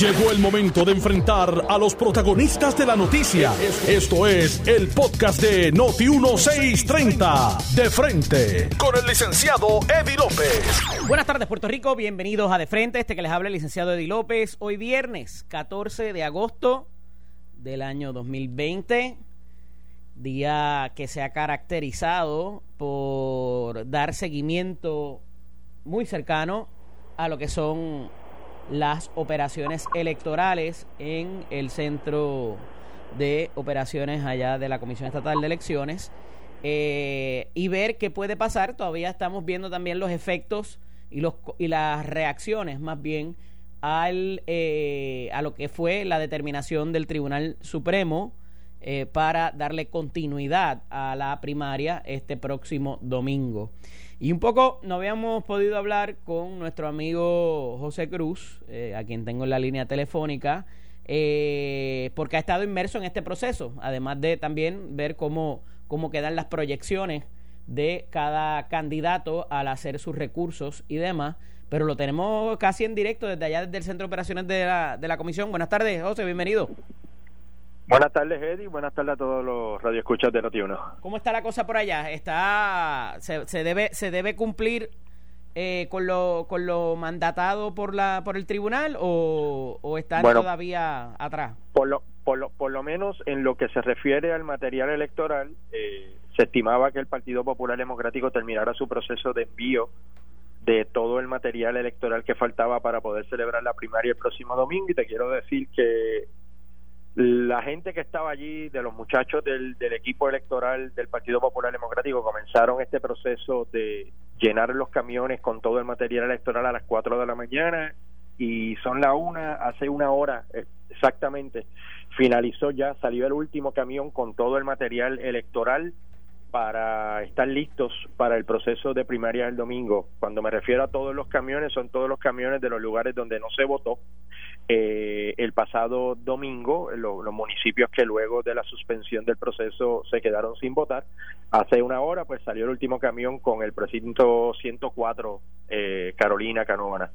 Llegó el momento de enfrentar a los protagonistas de la noticia. Esto es el podcast de Noti 1630. De frente con el licenciado Eddie López. Buenas tardes, Puerto Rico. Bienvenidos a De Frente. Este que les habla el licenciado Eddie López. Hoy viernes 14 de agosto del año 2020. Día que se ha caracterizado por dar seguimiento muy cercano a lo que son las operaciones electorales en el centro de operaciones allá de la Comisión Estatal de Elecciones eh, y ver qué puede pasar. Todavía estamos viendo también los efectos y, los, y las reacciones más bien al, eh, a lo que fue la determinación del Tribunal Supremo eh, para darle continuidad a la primaria este próximo domingo. Y un poco no habíamos podido hablar con nuestro amigo José Cruz, eh, a quien tengo en la línea telefónica, eh, porque ha estado inmerso en este proceso, además de también ver cómo, cómo quedan las proyecciones de cada candidato al hacer sus recursos y demás. Pero lo tenemos casi en directo desde allá, desde el Centro de Operaciones de la, de la Comisión. Buenas tardes, José, bienvenido. Buenas tardes, Eddie. Buenas tardes a todos los radioescuchas de Noti1. ¿Cómo está la cosa por allá? Está se, se debe se debe cumplir eh, con lo con lo mandatado por la por el tribunal o, o están todavía atrás. Por lo, por lo por lo menos en lo que se refiere al material electoral eh, se estimaba que el Partido Popular Democrático terminara su proceso de envío de todo el material electoral que faltaba para poder celebrar la primaria el próximo domingo y te quiero decir que la gente que estaba allí, de los muchachos del, del, equipo electoral del Partido Popular Democrático, comenzaron este proceso de llenar los camiones con todo el material electoral a las 4 de la mañana y son la una, hace una hora exactamente, finalizó ya, salió el último camión con todo el material electoral para estar listos para el proceso de primaria del domingo. Cuando me refiero a todos los camiones, son todos los camiones de los lugares donde no se votó eh, el pasado domingo, los municipios que luego de la suspensión del proceso se quedaron sin votar. Hace una hora, pues salió el último camión con el precinto 104 eh, Carolina Canóvana.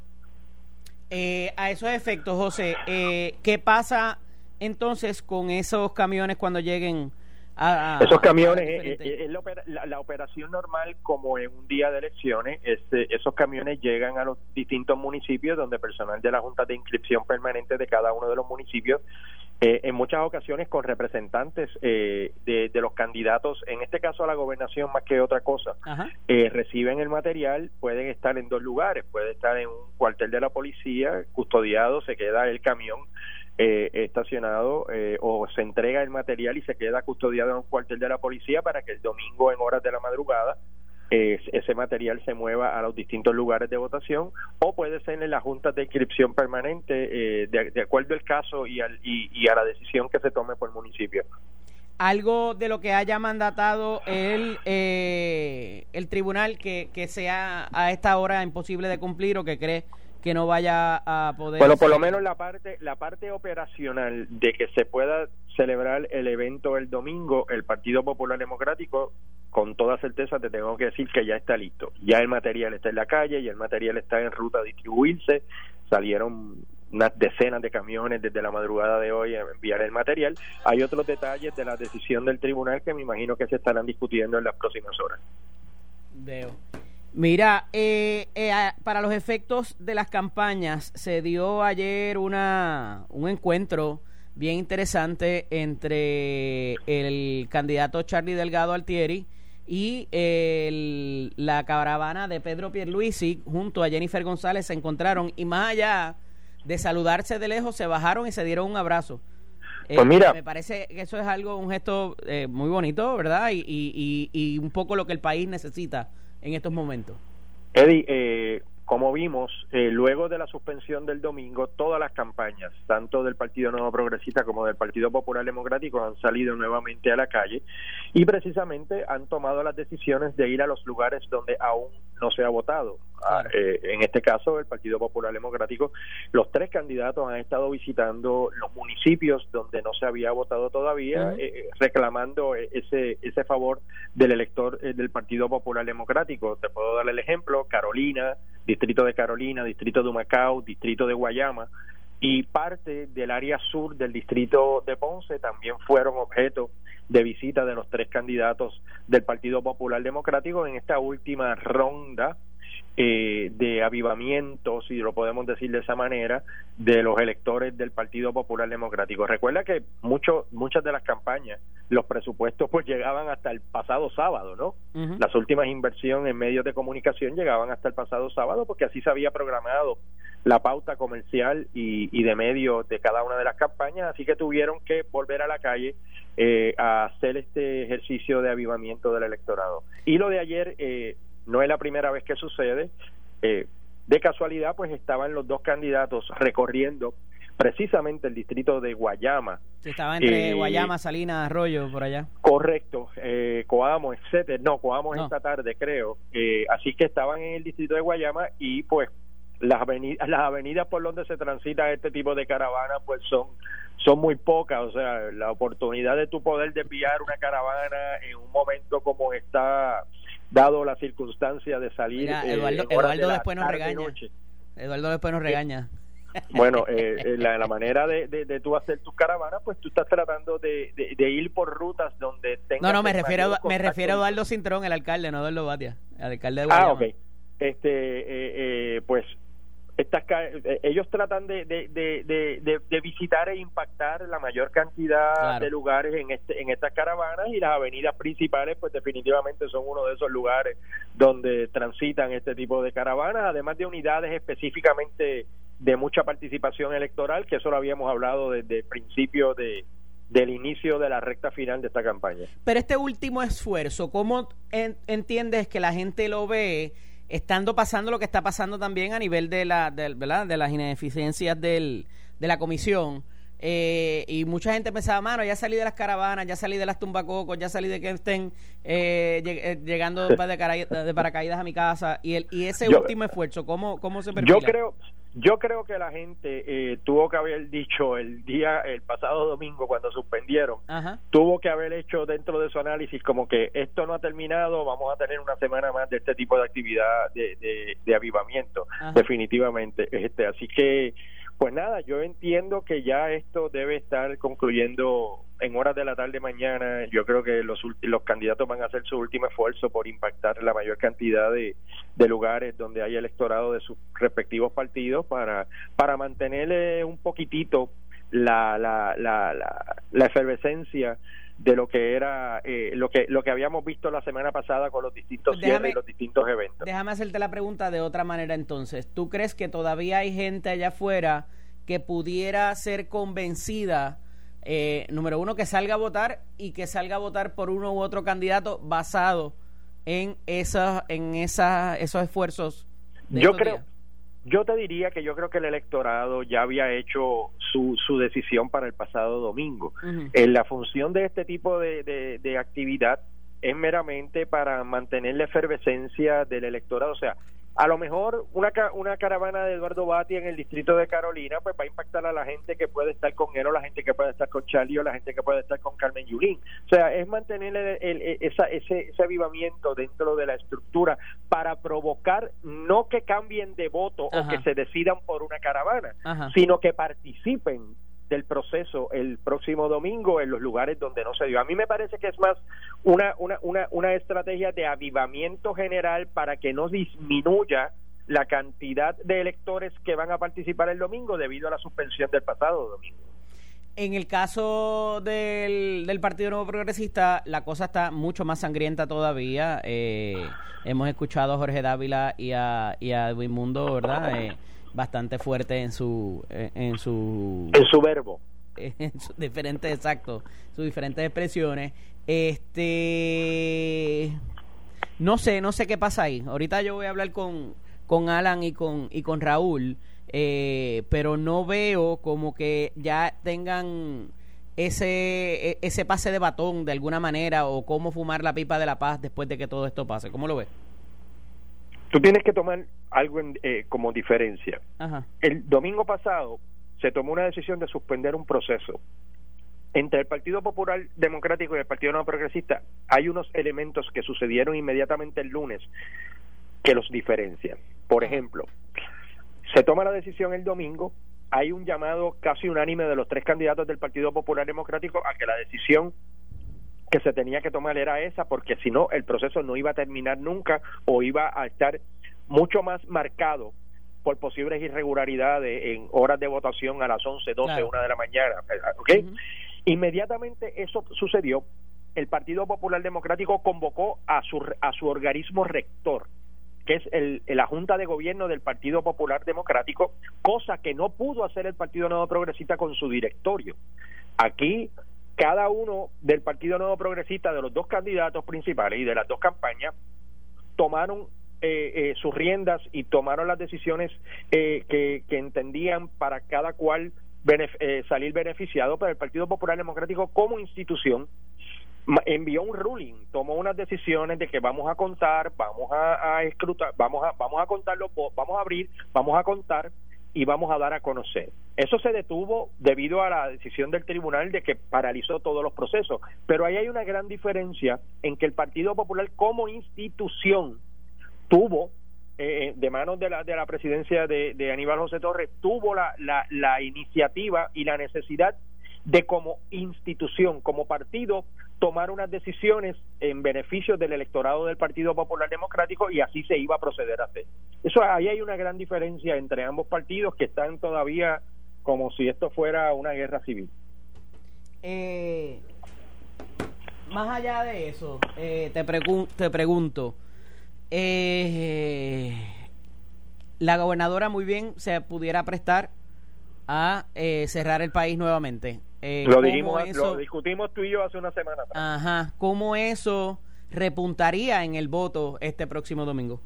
Eh, a esos efectos, José, eh, ¿qué pasa entonces con esos camiones cuando lleguen? Esos camiones, eh, eh, la, operación normal como en un día de elecciones, este, esos camiones llegan a los distintos municipios donde personal de la Junta de Inscripción Permanente de cada uno de los municipios, eh, en muchas ocasiones con representantes de, de, los candidatos, en este caso a la gobernación más que otra cosa, reciben el material, pueden estar en dos lugares, puede estar en un cuartel de la policía, custodiado, se queda el camión eh, estacionado eh, o se entrega el material y se queda custodiado en un cuartel de la policía para que el domingo en horas de la madrugada eh, ese material se mueva a los distintos lugares de votación o puede ser en las juntas de inscripción permanente de, acuerdo al caso y, al, y, a la decisión que se tome por el municipio. Algo de lo que haya mandatado el, el tribunal que, que sea a esta hora imposible de cumplir o que cree que no vaya a poder bueno por lo menos la parte la parte operacional de que se pueda celebrar el evento el domingo el Partido Popular Democrático con toda certeza te tengo que decir que ya está listo ya el material está en la calle y el material está en ruta a distribuirse salieron unas decenas de camiones desde la madrugada de hoy a enviar el material. Hay otros detalles de la decisión del tribunal que me imagino que se estarán discutiendo en las próximas horas. Veo. Mira, eh, eh, para los efectos de las campañas, se dio ayer una, un encuentro bien interesante entre el candidato Charlie Delgado Altieri y el, la caravana de Pedro Pierluisi junto a Jennifer González se encontraron y más allá de saludarse de lejos se bajaron y se dieron un abrazo. Pues mira, me parece que eso es algo, un gesto eh, muy bonito, ¿verdad? Y, y, y un poco lo que el país necesita en estos momentos? Eddie, eh, como vimos, eh, luego de la suspensión del domingo, todas las campañas, tanto del Partido Nuevo Progresista como del Partido Popular Democrático, han salido nuevamente a la calle y precisamente han tomado las decisiones de ir a los lugares donde aún no se ha votado. Ah, eh, en este caso, el Partido Popular Democrático, los tres candidatos han estado visitando los municipios donde no se había votado todavía, eh, reclamando ese, ese favor del elector del Partido Popular Democrático. Te puedo dar el ejemplo, Carolina, Distrito de Carolina, Distrito de Humacao, Distrito de Guayama, y parte del área sur del distrito de Ponce también fueron objeto de visita de los tres candidatos del Partido Popular Democrático en esta última ronda eh, de avivamiento, si lo podemos decir de esa manera, de los electores del Partido Popular Democrático. Recuerda que mucho, muchas de las campañas, los presupuestos pues llegaban hasta el pasado sábado, ¿no? Las últimas inversiones en medios de comunicación llegaban hasta el pasado sábado porque así se había programado la pauta comercial y, y de medios de cada una de las campañas, así que tuvieron que volver a la calle eh, a hacer este ejercicio de avivamiento del electorado. Y lo de ayer eh, no es la primera vez que sucede. Eh, de casualidad, pues estaban los dos candidatos recorriendo precisamente el distrito de Guayama. estaba entre Guayama, Salinas, Arroyo, por allá. Correcto, eh, Coamo, etcétera. No, Coamo es esta tarde, creo. así que estaban en el distrito de Guayama y pues las avenidas, las avenidas por donde se transita este tipo de caravana pues son son muy pocas, o sea, la oportunidad de tu poder desviar una caravana en un momento como está dado la circunstancia de salir eh, Eduardo, después nos regaña. Eduardo después nos regaña. Bueno, eh, eh, la, manera de, de, tú hacer tus caravanas, pues tú estás tratando de, de, ir por rutas donde tengas... No, no, me refiero, me refiero a Eduardo Cintrón, el alcalde, no Eduardo Batia, el alcalde de Guayama. Ah, ok. Este, pues estas eh, ellos tratan de, de, de, de, visitar e impactar la mayor cantidad de lugares en este en estas caravanas y las avenidas principales pues definitivamente son uno de esos lugares donde transitan este tipo de caravanas además de unidades específicamente de mucha participación electoral que eso lo habíamos hablado desde el principio de del inicio de la recta final de esta campaña. Pero este último esfuerzo, ¿cómo entiendes que la gente lo ve? Estando pasando lo que está pasando también a nivel de, la, de, ¿verdad? de las ineficiencias del, de la comisión. Eh, y mucha gente pensaba, mano, ya salí de las caravanas, ya salí de las tumbacocos, ya salí de que estén eh, eh, llegando de, de, paracaídas a mi casa. Y, el, y ese último esfuerzo, ¿cómo, cómo se perfila? Yo creo, yo creo que la gente eh, tuvo que haber dicho el día, el pasado domingo cuando suspendieron, tuvo que haber hecho dentro de su análisis como que esto no ha terminado, vamos a tener una semana más de este tipo de actividad de, de, avivamiento, definitivamente. Este, así que pues nada, yo entiendo que ya esto debe estar concluyendo en horas de la tarde mañana. Yo creo que los, los candidatos van a hacer su último esfuerzo por impactar la mayor cantidad de, lugares donde hay electorado de sus respectivos partidos para, para mantenerle un poquitito la, la, la, la, efervescencia de lo que era eh, lo que lo que habíamos visto la semana pasada con los distintos y los distintos eventos. Déjame hacerte la pregunta de otra manera entonces. ¿Tú crees que todavía hay gente allá afuera que pudiera ser convencida eh, número uno que salga a votar y que salga a votar por uno u otro candidato basado en esos en esos esfuerzos? yo creo yo te diría que yo creo que el electorado ya había hecho su, su decisión para el pasado domingo. En la función de este tipo de, de, de actividad es meramente para mantener la efervescencia del electorado. O sea, a lo mejor una, una caravana de Eduardo Bati en el distrito de Carolina pues va a impactar a la gente que puede estar con él o la gente que puede estar con Charlie o la gente que puede estar con Carmen Yulín. O sea, es mantener el, esa, ese, ese avivamiento dentro de la estructura para provocar no que cambien de voto o que se decidan por una caravana, sino que participen del proceso el próximo domingo en los lugares donde no se dio. A mí me parece que es más una, una, una, una estrategia de avivamiento general para que no disminuya la cantidad de electores que van a participar el domingo debido a la suspensión del pasado domingo. En el caso del, del Partido Nuevo Progresista, la cosa está mucho más sangrienta todavía. Eh, hemos escuchado a Jorge Dávila y a, y a Edwin Mundo, ¿verdad? Eh, bastante fuerte en su eh, en su en su verbo. en sus diferentes exacto sus diferentes expresiones. Este no sé no sé qué pasa ahí. Ahorita yo voy a hablar con con Alan y con y con Raúl eh, pero no veo como que ya tengan ese e, ese pase de batón de alguna manera o cómo fumar la pipa de la paz después de que todo esto pase. Cómo lo ves Tú tienes que tomar algo eh, como diferencia. El domingo pasado se tomó una decisión de suspender un proceso. Entre el Partido Popular Democrático y el Partido No Progresista hay unos elementos que sucedieron inmediatamente el lunes que los diferencian. Por ejemplo, se toma la decisión el domingo hay un llamado casi unánime de los tres candidatos del Partido Popular Democrático a que la decisión que se tenía que tomar era esa, porque si no, el proceso no iba a terminar nunca o iba a estar mucho más marcado por posibles irregularidades en horas de votación a las 11, 12, 1 de la mañana. ¿okay? Inmediatamente eso sucedió, el Partido Popular Democrático convocó a su, a su organismo rector, que es el, la Junta de Gobierno del Partido Popular Democrático, cosa que no pudo hacer el Partido Nuevo Progresista con su directorio. Aquí cada uno del Partido Nuevo Progresista, de los dos candidatos principales y de las dos campañas, tomaron eh, eh, sus riendas y tomaron las decisiones eh, que, entendían para cada cual salir beneficiado, pero el Partido Popular Democrático como institución envió un ruling, tomó unas decisiones de que vamos a contar, vamos a, a escrutar, vamos a vamos a contar los vamos a abrir, vamos a contar y vamos a dar a conocer. Eso se detuvo debido a la decisión del tribunal de que paralizó todos los procesos, pero ahí hay una gran diferencia en que el Partido Popular como institución tuvo eh, de manos de la, de la presidencia de, de Aníbal José Torres, tuvo la, la, la iniciativa y la necesidad de como institución, como partido, tomar unas decisiones en beneficio del electorado del Partido Popular Democrático y así se iba a proceder a hacer. Eso ahí hay una gran diferencia entre ambos partidos que están todavía como si esto fuera una guerra civil. Eh, más allá de eso, eh, te, te pregunto, eh, la gobernadora muy bien se pudiera prestar a cerrar el país nuevamente. Eh, lo, dijimos, lo discutimos tú y yo hace una semana. Ajá, ¿cómo eso repuntaría en el voto este próximo domingo?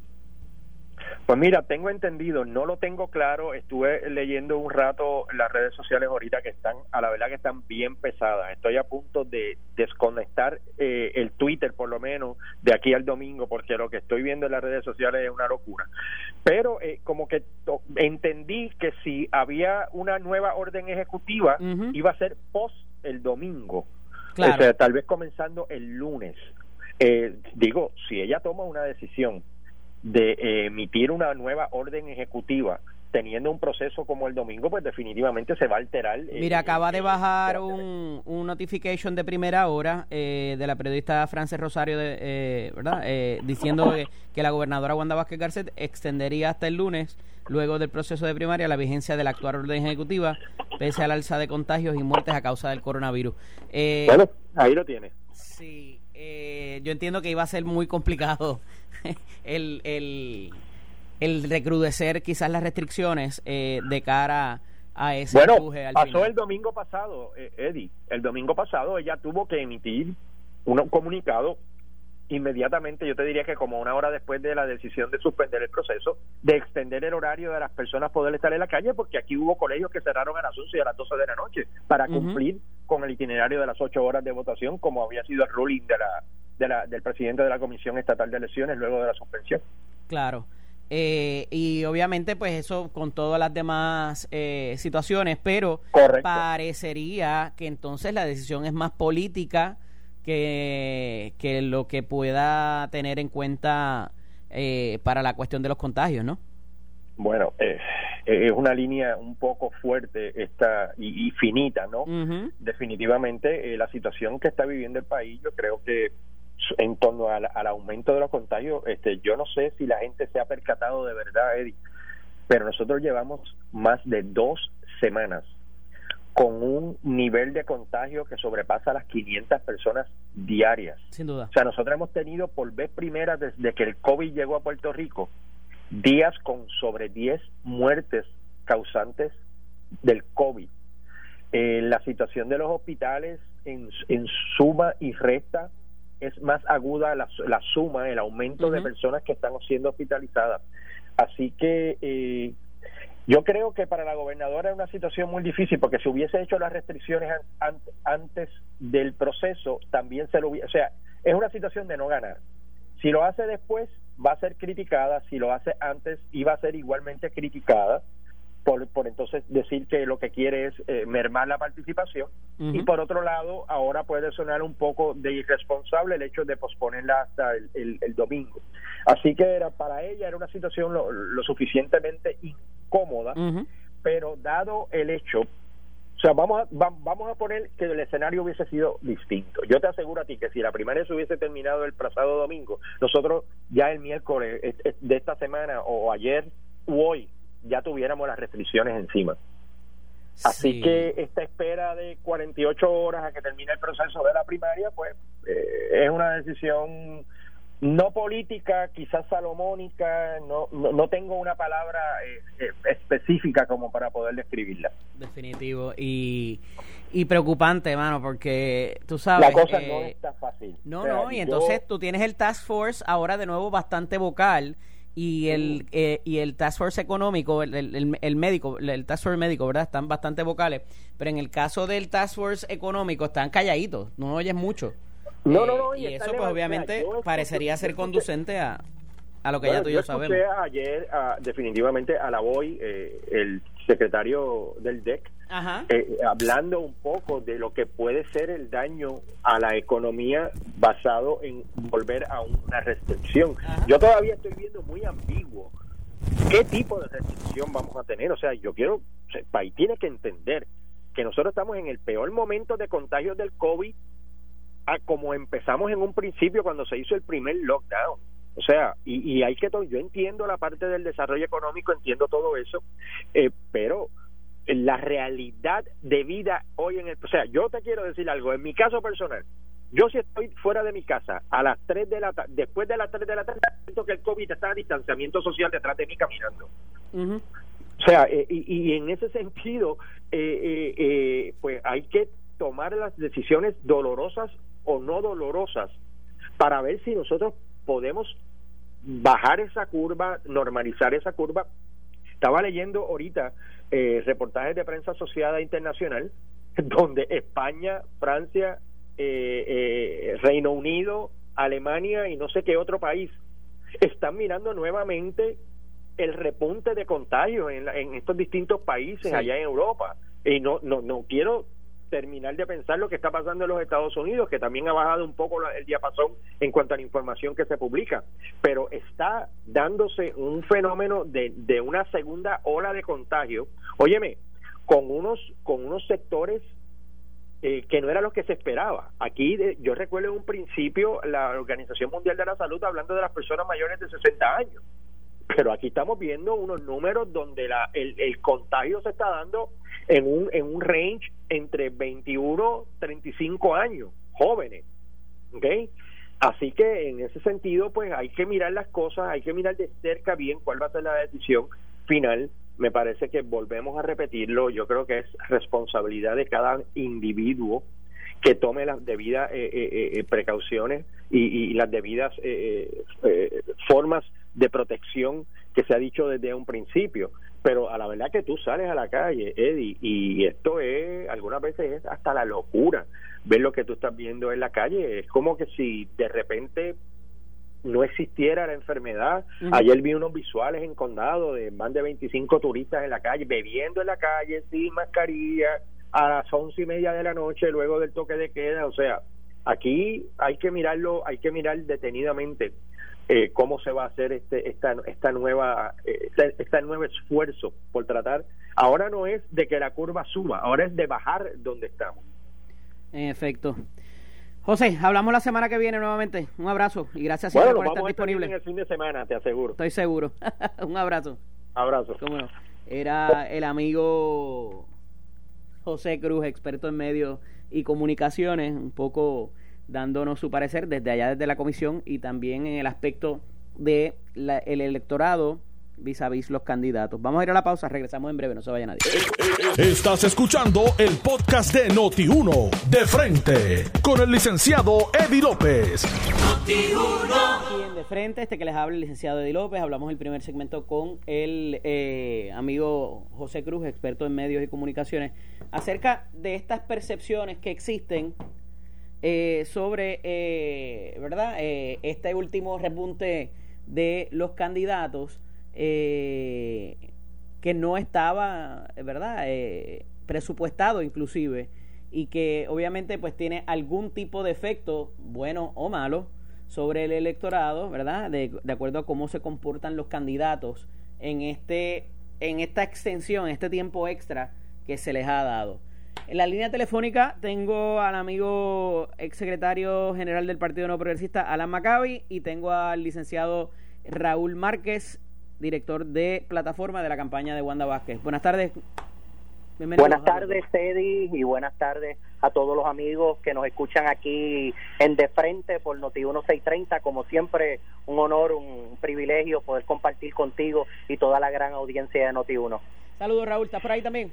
Pues mira, tengo entendido, no lo tengo claro, estuve leyendo un rato las redes sociales ahorita que están, a la verdad que están bien pesadas, estoy a punto de desconectar eh, el Twitter por lo menos de aquí al domingo porque lo que estoy viendo en las redes sociales es una locura. Pero eh, como que entendí que si había una nueva orden ejecutiva iba a ser post el domingo, o sea, tal vez comenzando el lunes. Eh, digo, si ella toma una decisión de eh, emitir una nueva orden ejecutiva teniendo un proceso como el domingo, pues definitivamente se va a alterar. Eh, Mira, acaba de bajar un, un notification de primera hora eh, de la periodista Frances Rosario, de, ¿verdad? diciendo que, la gobernadora Wanda Vázquez Garcet extendería hasta el lunes, luego del proceso de primaria, la vigencia de la actual orden ejecutiva, pese al alza de contagios y muertes a causa del coronavirus. bueno, ahí lo tiene. Sí, yo entiendo que iba a ser muy complicado el, el, recrudecer quizás las restricciones eh, de cara a ese bueno, pasó el domingo pasado, eh, Eddie. El domingo pasado ella tuvo que emitir un comunicado inmediatamente, yo te diría que como una hora después de la decisión de suspender el proceso, de extender el horario de las personas poder estar en la calle, porque aquí hubo colegios que cerraron a las 11 y a las 12 de la noche para cumplir con el itinerario de las 8 horas de votación, como había sido el ruling de la, del presidente de la Comisión Estatal de Elecciones luego de la suspensión. Claro. Eh, y obviamente pues eso con todas las demás eh, situaciones, pero parecería que entonces la decisión es más política que, que lo que pueda tener en cuenta eh, para la cuestión de los contagios, ¿no? Bueno, es una línea un poco fuerte esta y, finita, ¿no? Definitivamente la situación que está viviendo el país, yo creo que en torno al, aumento de los contagios, este, yo no sé si la gente se ha percatado de verdad, Eddie, pero nosotros llevamos más de dos semanas con un nivel de contagio que sobrepasa las 500 personas diarias. Sin duda. O sea, nosotros hemos tenido por vez primera desde que el COVID llegó a Puerto Rico días con sobre 10 muertes causantes del COVID. Eh, la situación de los hospitales en, en suma y resta es más aguda la, suma, el aumento de personas que están siendo hospitalizadas. Así que eh, yo creo que para la gobernadora es una situación muy difícil porque si hubiese hecho las restricciones antes del proceso, también se lo hubiese... O sea, es una situación de no ganar. Si lo hace después, va a ser criticada. Si lo hace antes, iba a ser igualmente criticada por, por entonces decir que lo que quiere es eh, mermar la participación. Y por otro lado ahora puede sonar un poco de irresponsable el hecho de posponerla hasta el, el, domingo. Así que era para ella era una situación lo, suficientemente incómoda pero dado el hecho, o sea, vamos a, vamos a poner que el escenario hubiese sido distinto. Yo te aseguro a ti que si la primaria se hubiese terminado el pasado domingo, nosotros ya el miércoles de esta semana o ayer u hoy ya tuviéramos las restricciones encima. Así que esta espera de 48 horas a que termine el proceso de la primaria, pues eh, es una decisión no política, quizás salomónica, no, no, tengo una palabra eh, eh, específica como para poder describirla. Definitivo. Y, y preocupante, mano, porque tú sabes... La cosa no está fácil. No, no, y entonces tú tienes el Task Force ahora de nuevo bastante vocal y el eh, y el task force económico el, el, médico el task force médico verdad están bastante vocales. Pero en el caso del task force económico están calladitos no oyes mucho. No no no y, eso pues obviamente parecería ser conducente a, a lo que ya tú y yo, sabemos. ayer definitivamente a la voy eh, el secretario del DEC eh, hablando un poco de lo que puede ser el daño a la economía basado en volver a una restricción. Yo todavía estoy viendo muy ambiguo qué tipo de restricción vamos a tener. O sea, yo quiero, el país tiene que entender que nosotros estamos en el peor momento de contagio del COVID a como empezamos en un principio cuando se hizo el primer lockdown. O sea, y, y hay que, yo entiendo la parte del desarrollo económico, entiendo todo eso, eh, pero la realidad de vida hoy en el... O sea, yo te quiero decir algo, en mi caso personal, yo si estoy fuera de mi casa a las 3 de la tarde, después de las 3 de la tarde, siento que el COVID está a distanciamiento social detrás de mí caminando. O sea, eh, y, en ese sentido, eh, eh, pues hay que tomar las decisiones dolorosas o no dolorosas para ver si nosotros podemos bajar esa curva, normalizar esa curva. Estaba leyendo ahorita eh, reportajes de prensa asociada internacional, donde España, Francia, eh, eh, Reino Unido, Alemania y no sé qué otro país están mirando nuevamente el repunte de contagios en, en estos distintos países allá en Europa. Y no, no, no quiero terminar de pensar lo que está pasando en los Estados Unidos, que también ha bajado un poco el diapasón en cuanto a la información que se publica, pero está dándose un fenómeno de, de una segunda ola de contagio, óyeme, con unos, con unos sectores eh, que no era lo que se esperaba. Aquí yo recuerdo en un principio la Organización Mundial de la Salud hablando de las personas mayores de 60 años, pero aquí estamos viendo unos números donde la, el, el contagio se está dando en un, en un range entre 21 35 años, jóvenes. ¿Ok? Así que en ese sentido, pues hay que mirar las cosas, hay que mirar de cerca bien cuál va a ser la decisión final. Me parece que volvemos a repetirlo, yo creo que es responsabilidad de cada individuo que tome las debidas eh, eh, eh, precauciones y, y, las debidas formas de protección que se ha dicho desde un principio pero a la verdad que tú sales a la calle, Eddie, y esto es, algunas veces es hasta la locura, ver lo que tú estás viendo en la calle, es como que si de repente no existiera la enfermedad. Ayer vi unos visuales en condado de más de 25 turistas en la calle, bebiendo en la calle, sin mascarilla, a las once y media de la noche, luego del toque de queda, o sea, aquí hay que mirarlo, hay que mirar detenidamente eh, cómo se va a hacer este esta esta nueva eh, este, nuevo esfuerzo por tratar ahora no es de que la curva suba ahora es de bajar donde estamos en efecto José, hablamos la semana que viene nuevamente. Un abrazo y gracias por estar disponible. en el fin de semana, te aseguro. Estoy seguro. Un abrazo. Abrazo. Era el amigo José Cruz, experto en medios y comunicaciones, un poco dándonos su parecer desde allá, desde la comisión y también en el aspecto de el electorado vis a vis los candidatos. Vamos a ir a la pausa, regresamos en breve, no se vaya nadie. Estás escuchando el podcast de Noti1, de frente, con el licenciado Eddie López. Aquí en De Frente, este que les habla el licenciado Eddie López, hablamos el primer segmento con el eh, amigo José Cruz, experto en medios y comunicaciones, acerca de estas percepciones que existen eh, sobre, eh, ¿verdad? Eh, este último repunte de los candidatos que no estaba, ¿verdad? presupuestado inclusive y que obviamente pues tiene algún tipo de efecto, bueno o malo, sobre el electorado, ¿verdad? De, de acuerdo a cómo se comportan los candidatos en este en esta extensión, este tiempo extra que se les ha dado. En la línea telefónica tengo al amigo exsecretario general del Partido No Progresista, Alan Maccabi, y tengo al licenciado Raúl Márquez, director de plataforma de la campaña de Wanda Vázquez. Buenas tardes. buenas tardes, Teddy, y buenas tardes a todos los amigos que nos escuchan aquí en De Frente por Noti 1630. Como siempre, un honor, un privilegio poder compartir contigo y toda la gran audiencia de Noti 1. Saludos, Raúl. ¿Estás por ahí también?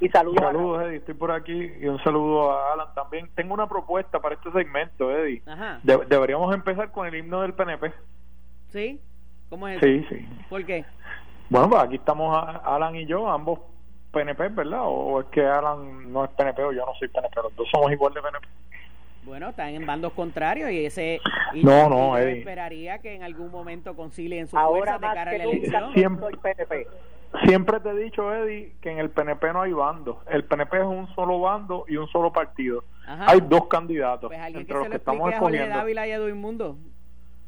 Y saludos. Saludos, Eddie. Estoy por aquí y un saludo a Alan también. Tengo una propuesta para este segmento, Eddie. Ajá. deberíamos empezar con el himno del PNP. ¿Sí? ¿Cómo es eso? Sí, sí. ¿Por qué? Bueno, pues aquí estamos Alan y yo, ambos PNP, ¿verdad? O es que Alan no es PNP o yo no soy PNP, los dos somos igual de PNP. Bueno, están en bandos contrarios y ese y no, no, esperaría que en algún momento concilien sus fuerzas de cara a la elección. Siempre, siempre te he dicho, Eddie, que en el PNP no hay bandos. El PNP es un solo bando y un solo partido. Hay dos candidatos pues entre los que estamos escogiendo. Dávila y Edwin Mundo.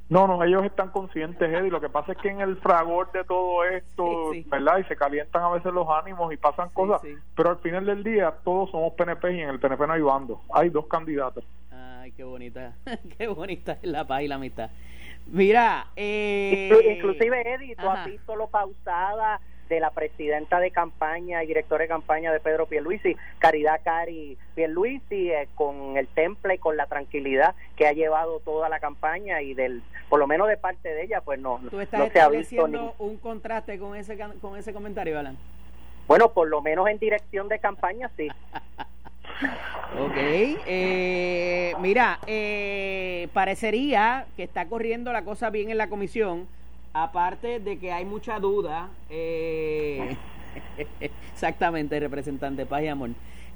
No, no, ellos están conscientes, Eddie. Lo que pasa es que en el fragor de todo esto, ¿verdad? Y se calientan a veces los ánimos y pasan cosas. Pero al final del día, todos somos PNP y en el PNP no hay bando. Hay dos candidatos. Ay, qué bonita, qué bonita es la paz y la amistad. Mira, eh... inclusive Eddie, tú has visto lo pausada de la presidenta de campaña y directora de campaña de Pedro Pierluisi, Caridad Cari Pierluisi, eh, con el temple y con la tranquilidad que ha llevado toda la campaña y del, por lo menos de parte de ella, pues no, ¿Tú estás no se ha visto un contraste con ese con ese comentario, Alan. Bueno, por lo menos en dirección de campaña sí. ok, eh, mira, eh, parecería que está corriendo la cosa bien en la comisión aparte de que hay mucha duda, eh, exactamente, representante Paz y Amor,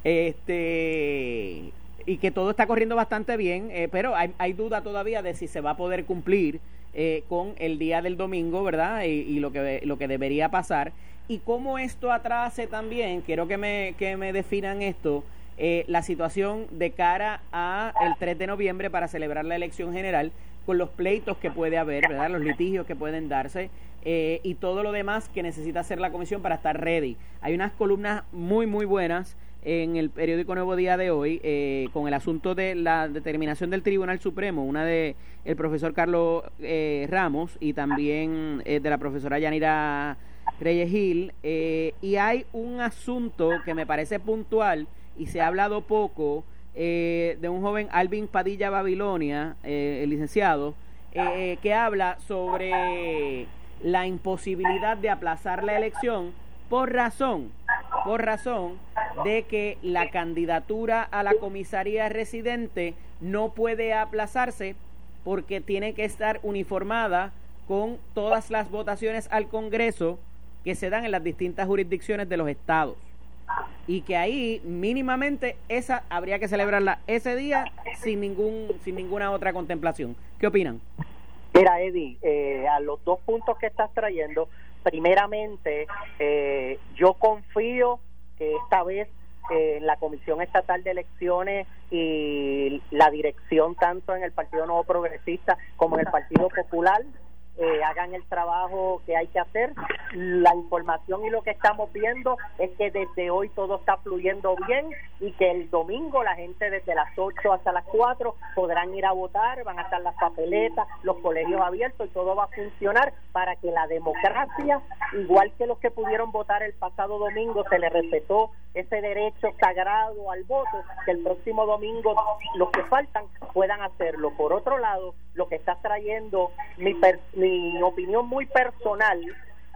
este, y que todo está corriendo bastante bien, eh, pero hay, duda todavía de si se va a poder cumplir eh, con el día del domingo, ¿verdad? Y, y, lo, que, lo que debería pasar. Y cómo esto atrase también, quiero que me, que me definan esto, la situación de cara a el 3 de noviembre para celebrar la elección general con los pleitos que puede haber, ¿verdad? los litigios que pueden darse eh, y todo lo demás que necesita hacer la comisión para estar ready. Hay unas columnas muy, muy buenas en el periódico Nuevo Día de hoy eh, con el asunto de la determinación del Tribunal Supremo, una de el profesor Carlos eh, Ramos y también de la profesora Yanira Reyes Gil, y hay un asunto que me parece puntual y se ha hablado poco, eh, de un joven Alvin Padilla Babilonia, eh, el licenciado, eh, que habla sobre la imposibilidad de aplazar la elección por razón, por razón de que la candidatura a la comisaría residente no puede aplazarse porque tiene que estar uniformada con todas las votaciones al Congreso que se dan en las distintas jurisdicciones de los estados y que ahí mínimamente esa habría que celebrarla ese día sin ningún sin ninguna otra contemplación. ¿Qué opinan? Mira, Eddie, eh, a los dos puntos que estás trayendo, primeramente, eh, yo confío que esta vez eh, la Comisión Estatal de Elecciones y la dirección tanto en el Partido Nuevo Progresista como en el Partido Popular eh, hagan el trabajo que hay que hacer. La información y lo que estamos viendo es que desde hoy todo está fluyendo bien y que el domingo la gente desde las 8 hasta las 4 podrán ir a votar, van a estar las papeletas, los colegios abiertos y todo va a funcionar para que la democracia, igual que los que pudieron votar el pasado domingo, se les respetó ese derecho sagrado al voto, que el próximo domingo los que faltan puedan hacerlo. Por otro lado, lo que está trayendo mi, mi opinión muy personal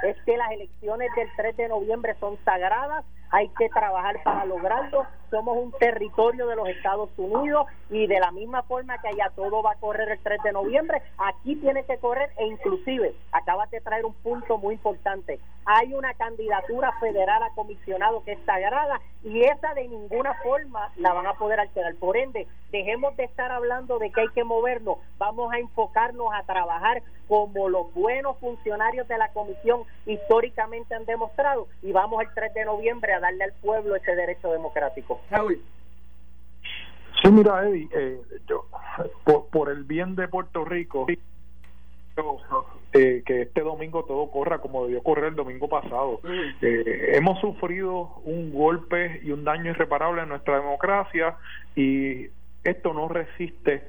es que las elecciones del 3 de noviembre son sagradas hay que trabajar para lograrlo. Somos un territorio de los Estados Unidos y de la misma forma que allá todo va a correr el 3 de noviembre, aquí tiene que correr e inclusive, acabas de traer un punto muy importante, hay una candidatura federal a comisionado que es sagrada y esa de ninguna forma la van a poder alterar. Por ende, dejemos de estar hablando de que hay que movernos, vamos a enfocarnos a trabajar como los buenos funcionarios de la comisión históricamente han demostrado y vamos el 3 de noviembre a darle al pueblo ese derecho democrático. Raúl. Sí, mira, Eddie, eh, yo, por, el bien de Puerto Rico, eh, que este domingo todo corra como debió correr el domingo pasado. Eh, hemos sufrido un golpe y un daño irreparable en nuestra democracia y esto no resiste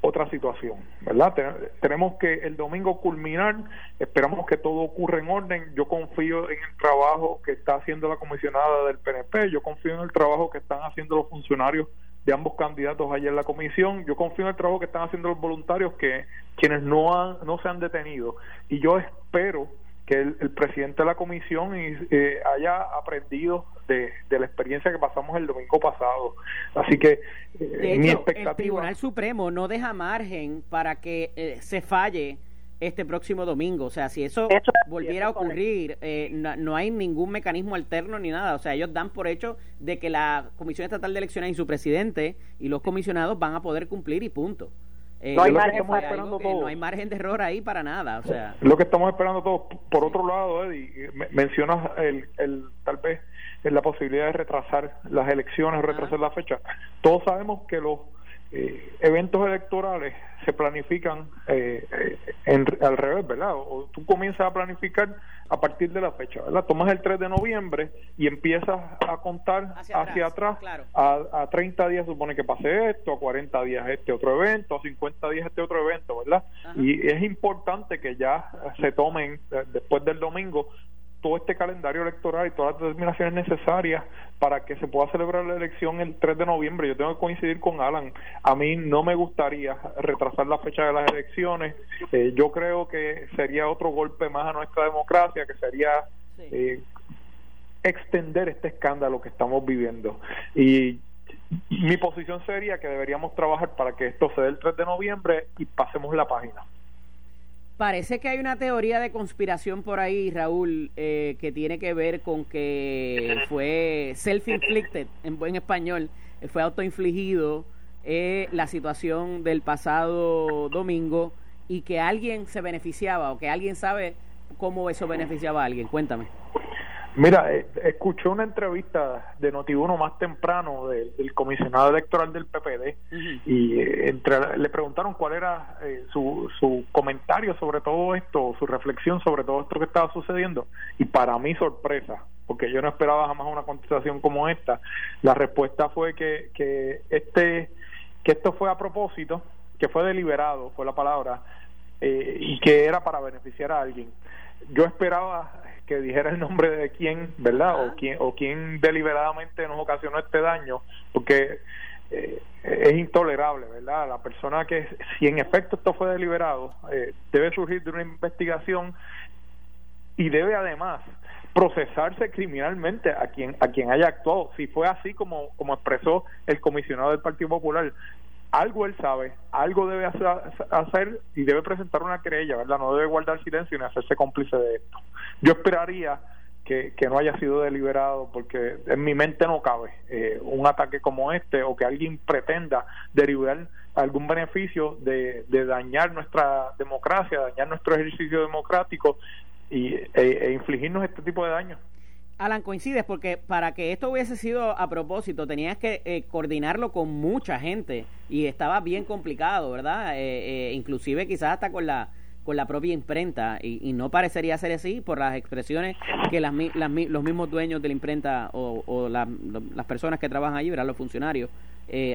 otra situación, ¿verdad? tenemos que el domingo culminar, esperamos que todo ocurra en orden, yo confío en el trabajo que está haciendo la comisionada del PNP, yo confío en el trabajo que están haciendo los funcionarios de ambos candidatos ayer en la comisión, yo confío en el trabajo que están haciendo los voluntarios que quienes no han, no se han detenido y yo espero que el, presidente de la comisión eh, haya aprendido de, la experiencia que pasamos el domingo pasado. Así que eh, mi expectativa... El Tribunal Supremo no deja margen para que eh, se falle este próximo domingo. O sea, si eso, volviera a ocurrir, no, hay ningún mecanismo alterno ni nada. O sea, ellos dan por hecho de que la Comisión Estatal de Elecciones y su presidente y los comisionados van a poder cumplir y punto. Eh, no, hay margen, no hay margen de error ahí para nada. O sea. Lo que estamos esperando todos. Por otro lado, Eddie, mencionas el, el, tal vez la posibilidad de retrasar las elecciones, retrasar la fecha. Todos sabemos que los eh, eventos electorales se planifican eh, en, al revés, ¿verdad? O tú comienzas a planificar a partir de la fecha, ¿verdad? Tomas el 3 de noviembre y empiezas a contar hacia, atrás, a, a 30 días supone que pase esto, a 40 días este otro evento, a 50 días este otro evento, ¿verdad? Y es importante que ya se tomen eh, después del domingo todo este calendario electoral y todas las determinaciones necesarias para que se pueda celebrar la elección el 3 de noviembre. Yo tengo que coincidir con Alan. A mí no me gustaría retrasar la fecha de las elecciones. Eh, yo creo que sería otro golpe más a nuestra democracia, que sería eh, extender este escándalo que estamos viviendo. Y mi posición sería que deberíamos trabajar para que esto se dé el 3 de noviembre y pasemos la página. Parece que hay una teoría de conspiración por ahí, Raúl, eh, que tiene que ver con que fue self-inflicted, en buen español, eh, fue autoinfligido eh, la situación del pasado domingo y que alguien se beneficiaba o que alguien sabe cómo eso beneficiaba a alguien. Cuéntame. Mira, eh, escuché una entrevista de Notiuno más temprano del, comisionado electoral del PPD y eh, entre, le preguntaron cuál era eh, su, su comentario sobre todo esto, su reflexión sobre todo esto que estaba sucediendo. Y para mí sorpresa, porque yo no esperaba jamás una contestación como esta, la respuesta fue que, que este que esto fue a propósito, que fue deliberado, fue la palabra, y que era para beneficiar a alguien. Yo esperaba que dijera el nombre de quién, ¿verdad? O quién, o quién deliberadamente nos ocasionó este daño, porque eh, es intolerable, ¿verdad? La persona que, si en efecto esto fue deliberado, eh, debe surgir de una investigación y debe además procesarse criminalmente a quien a quien haya actuado. Si fue así como como expresó el comisionado del Partido Popular, algo él sabe, algo debe hacer, y debe presentar una querella, ¿verdad? No debe guardar silencio ni hacerse cómplice de esto. Yo esperaría que, que no haya sido deliberado porque en mi mente no cabe eh, un ataque como este o que alguien pretenda derivar algún beneficio de, de dañar nuestra democracia, dañar nuestro ejercicio democrático y, e, e infligirnos este tipo de daño. Alan, coincides porque para que esto hubiese sido a propósito tenías que eh, coordinarlo con mucha gente y estaba bien complicado, ¿verdad? Eh, eh, inclusive quizás hasta con la con la propia imprenta y, no parecería ser así por las expresiones que las, los mismos dueños de la imprenta o, las personas que trabajan allí, ¿verdad? Los funcionarios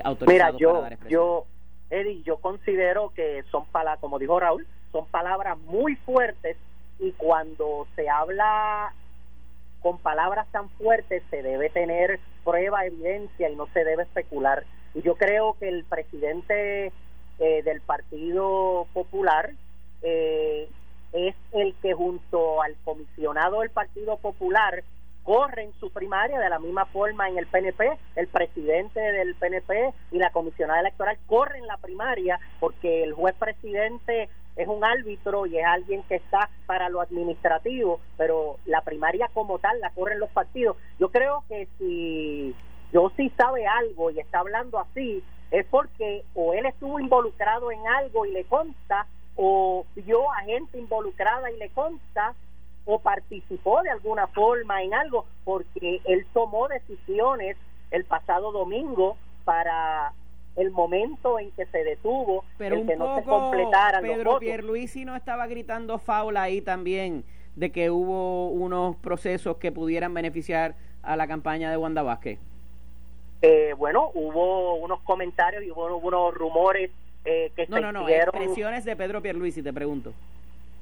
autorizados Mira, yo, para dar yo, Eddie, yo considero que son palabras, como dijo Raúl, son palabras muy fuertes y cuando se habla con palabras tan fuertes se debe tener prueba, evidencia y no se debe especular. Y yo creo que el presidente eh, del Partido Popular eh, es el que junto al comisionado del Partido Popular corren su primaria de la misma forma en el PNP, el presidente del PNP y la comisionada electoral corren la primaria porque el juez presidente es un árbitro y es alguien que está para lo administrativo, pero la primaria como tal la corren los partidos. Yo creo que si yo sí sabe algo y está hablando así, es porque o él estuvo involucrado en algo y le consta, o vio a gente involucrada y le consta, o participó de alguna forma en algo, porque él tomó decisiones el pasado domingo para el momento en que se detuvo Pero el que un no se poco completaran Pedro los votos. Pierluisi no estaba gritando faula ahí también de que hubo unos procesos que pudieran beneficiar a la campaña de Wanda Vázquez. Eh, bueno, hubo unos comentarios y hubo unos rumores eh, que No, se no, no, hicieron. expresiones de Pedro Pierluisi, te pregunto.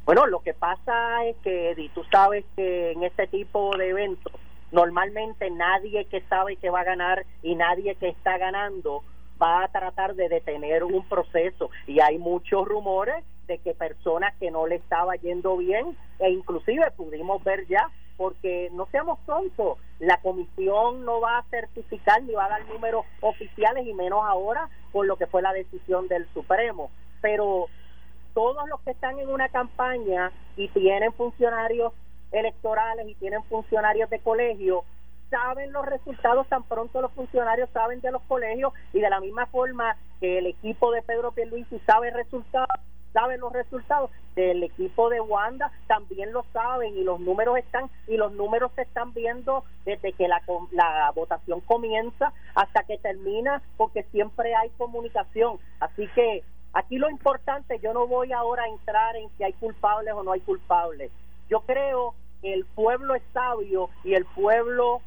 Bueno, lo que pasa es que, Eddie, tú sabes que en este tipo de eventos, normalmente nadie que sabe que va a ganar y nadie que está ganando va a tratar de detener un proceso. Y hay muchos rumores de que personas que no le estaba yendo bien, e inclusive pudimos ver ya, porque no seamos tontos, la comisión no va a certificar ni va a dar números oficiales y menos ahora con lo que fue la decisión del Supremo. Pero todos los que están en una campaña y tienen funcionarios electorales y tienen funcionarios de colegio saben los resultados tan pronto los funcionarios saben de los colegios y de la misma forma que el equipo de Pedro Pierluisi sabe resultados sabe los resultados del equipo de Wanda también lo saben y los números están y los números se están viendo desde que la, la votación comienza hasta que termina porque siempre hay comunicación. Así que aquí lo importante yo no voy ahora a entrar en si hay culpables o no hay culpables. Yo creo que el pueblo es sabio y el pueblo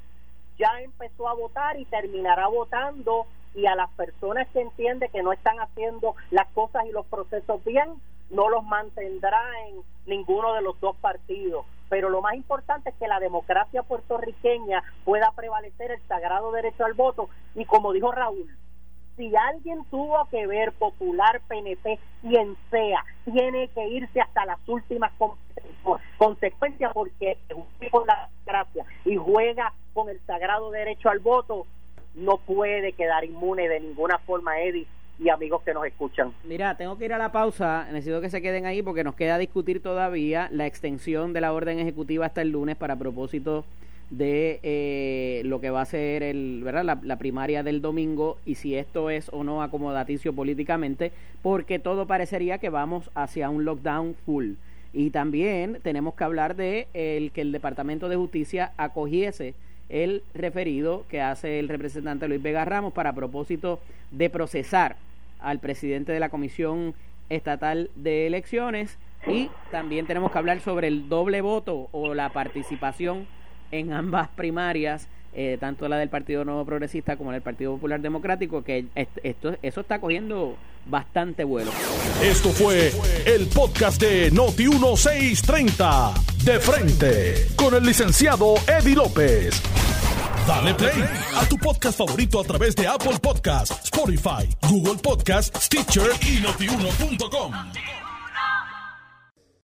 ya empezó a votar y terminará votando y a las personas que entiende que no están haciendo las cosas y los procesos bien, no los mantendrá en ninguno de los dos partidos. Pero lo más importante es que la democracia puertorriqueña pueda prevalecer el sagrado derecho al voto y como dijo Raúl, si alguien tuvo que ver popular PNP quien sea tiene que irse hasta las últimas con- consecuencias porque juega con la democracia y juega con el sagrado derecho al voto no puede quedar inmune de ninguna forma Eddie y amigos que nos escuchan Mira, tengo que ir a la pausa. Necesito que se queden ahí porque nos queda discutir todavía la extensión de la orden ejecutiva hasta el lunes para propósito de eh, lo que va a ser el, ¿verdad? La, primaria del domingo y si esto es o no acomodaticio políticamente, porque todo parecería que vamos hacia un lockdown full. Y también tenemos que hablar de el que el Departamento de Justicia acogiese el referido que hace el representante Luis Vega Ramos para propósito de procesar al presidente de la Comisión Estatal de Elecciones y también tenemos que hablar sobre el doble voto o la participación en ambas primarias, eh, tanto la del Partido Nuevo Progresista como la del Partido Popular Democrático, que est- esto, eso está cogiendo bastante vuelo. Esto fue el podcast de Noti1630. De frente. Con el licenciado Eddie López. Dale play a tu podcast favorito a través de Apple Podcasts, Spotify, Google Podcasts, Stitcher y notiuno.com.